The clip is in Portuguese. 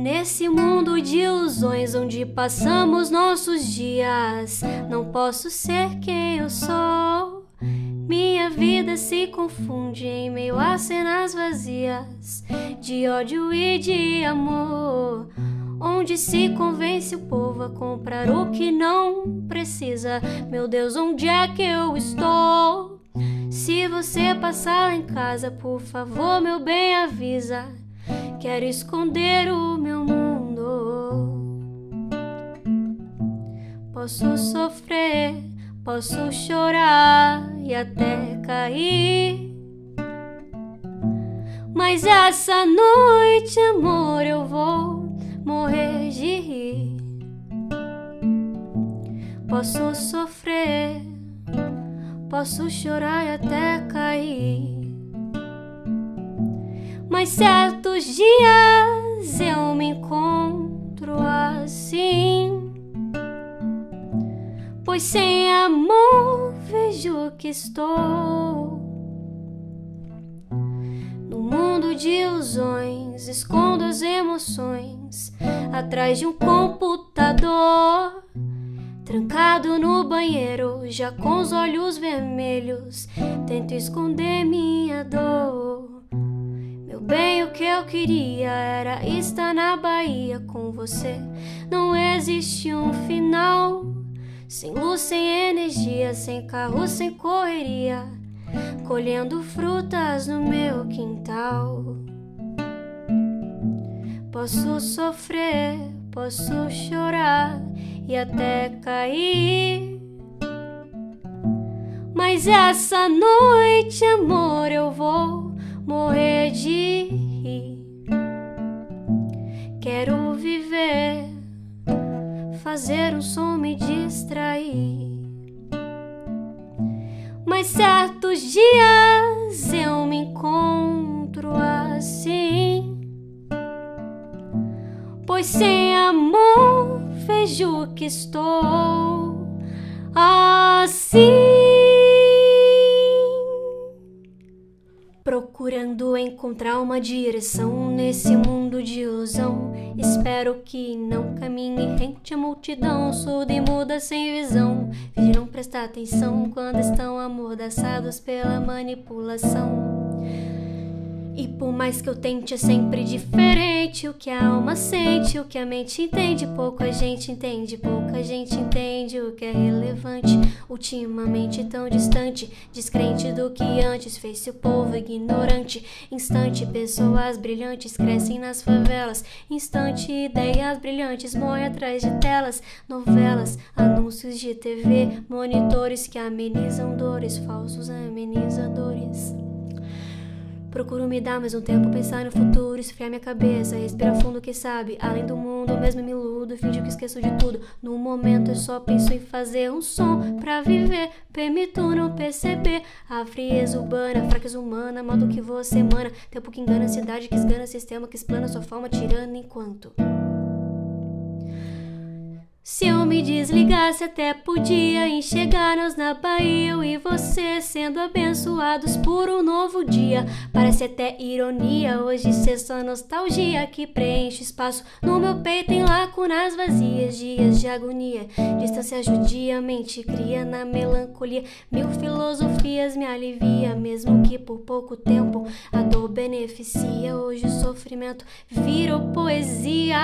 Nesse mundo de ilusões onde passamos nossos dias, não posso ser quem eu sou. Minha vida se confunde em meio a cenas vazias de ódio e de amor. Onde se convence o povo a comprar o que não precisa. Meu Deus, onde é que eu estou? Se você passar lá em casa, por favor, meu bem, avisa. Quero esconder o meu mundo. Posso sofrer, posso chorar e até cair. Mas essa noite, amor, eu vou morrer de rir. Posso sofrer, posso chorar e até cair. Mas certos dias eu me encontro assim. Pois sem amor vejo que estou. No mundo de ilusões, escondo as emoções atrás de um computador. Trancado no banheiro, já com os olhos vermelhos, tento esconder minha dor. Eu queria era estar na Bahia com você. Não existe um final, sem luz, sem energia, sem carro, sem correria, colhendo frutas no meu quintal. Posso sofrer, posso chorar e até cair. Mas essa noite, amor, eu vou morrer de fazer um som me distrair. Mas certos dias eu me encontro assim. Pois sem amor vejo que estou assim. Procurando encontrar uma direção nesse mundo de ilusão. Espero que não caminhe rente a multidão, surda e muda sem visão. Vigiram prestar atenção quando estão amordaçados pela manipulação. E por mais que eu tente, é sempre diferente. O que a alma sente, o que a mente entende. Pouca gente entende, pouca gente entende o que é relevante. Ultimamente tão distante, descrente do que antes. Fez-se o povo ignorante. Instante, pessoas brilhantes crescem nas favelas. Instante, ideias brilhantes morrem atrás de telas. Novelas, anúncios de TV, monitores que amenizam dores. Falsos amenizadores. Procuro me dar mais um tempo, pensar no futuro, esfriar minha cabeça, respirar fundo, que sabe, além do mundo, mesmo me iludo, finjo que esqueço de tudo. No momento eu só penso em fazer um som pra viver, permito não perceber a frieza urbana, fraqueza humana, modo que você emana, tempo que engana a cidade, que esgana sistema, que explana sua forma, tirando enquanto. Se eu me desligasse, até podia enxergar-nos na Bahia. Eu e você sendo abençoados por um novo dia. Parece até ironia, hoje ser só nostalgia que preenche espaço no meu peito em lacunas vazias. Dias de agonia, distância judia, mente cria na melancolia. Mil filosofias me alivia, mesmo que por pouco tempo a dor beneficia. Hoje o sofrimento virou poesia.